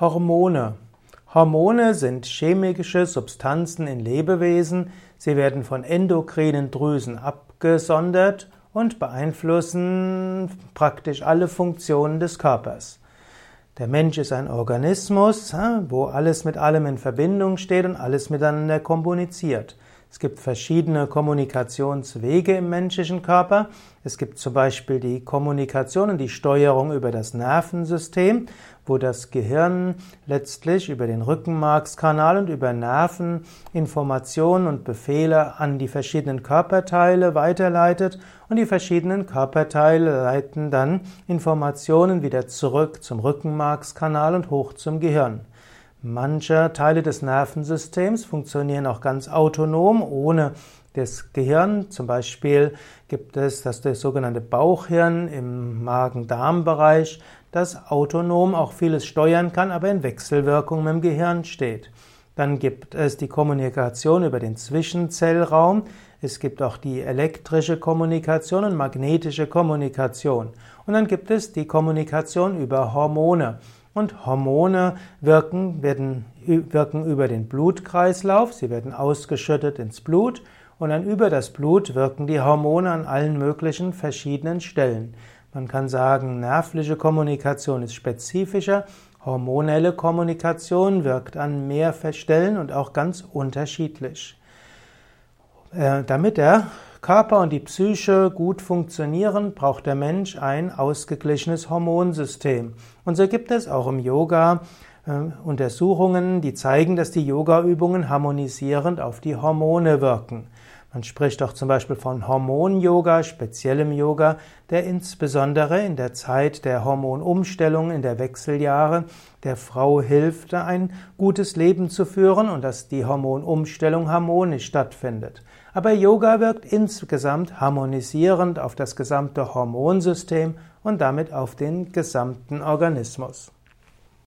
Hormone. Hormone sind chemische Substanzen in Lebewesen. Sie werden von endokrinen Drüsen abgesondert und beeinflussen praktisch alle Funktionen des Körpers. Der Mensch ist ein Organismus, wo alles mit allem in Verbindung steht und alles miteinander kommuniziert. Es gibt verschiedene Kommunikationswege im menschlichen Körper. Es gibt zum Beispiel die Kommunikation und die Steuerung über das Nervensystem, wo das Gehirn letztlich über den Rückenmarkskanal und über Nerven Informationen und Befehle an die verschiedenen Körperteile weiterleitet und die verschiedenen Körperteile leiten dann Informationen wieder zurück zum Rückenmarkskanal und hoch zum Gehirn. Manche Teile des Nervensystems funktionieren auch ganz autonom, ohne das Gehirn. Zum Beispiel gibt es das, das sogenannte Bauchhirn im Magen-Darm-Bereich, das autonom auch vieles steuern kann, aber in Wechselwirkung mit dem Gehirn steht. Dann gibt es die Kommunikation über den Zwischenzellraum. Es gibt auch die elektrische Kommunikation und magnetische Kommunikation. Und dann gibt es die Kommunikation über Hormone. Und Hormone wirken, werden, wirken über den Blutkreislauf, sie werden ausgeschüttet ins Blut und dann über das Blut wirken die Hormone an allen möglichen verschiedenen Stellen. Man kann sagen, nervliche Kommunikation ist spezifischer, hormonelle Kommunikation wirkt an mehr Stellen und auch ganz unterschiedlich. Äh, damit der Körper und die Psyche gut funktionieren, braucht der Mensch ein ausgeglichenes Hormonsystem. Und so gibt es auch im Yoga äh, Untersuchungen, die zeigen, dass die Yoga-Übungen harmonisierend auf die Hormone wirken. Man spricht auch zum Beispiel von Hormon-Yoga, speziellem Yoga, der insbesondere in der Zeit der Hormonumstellung, in der Wechseljahre der Frau hilft, ein gutes Leben zu führen und dass die Hormonumstellung harmonisch stattfindet. Aber Yoga wirkt insgesamt harmonisierend auf das gesamte Hormonsystem und damit auf den gesamten Organismus.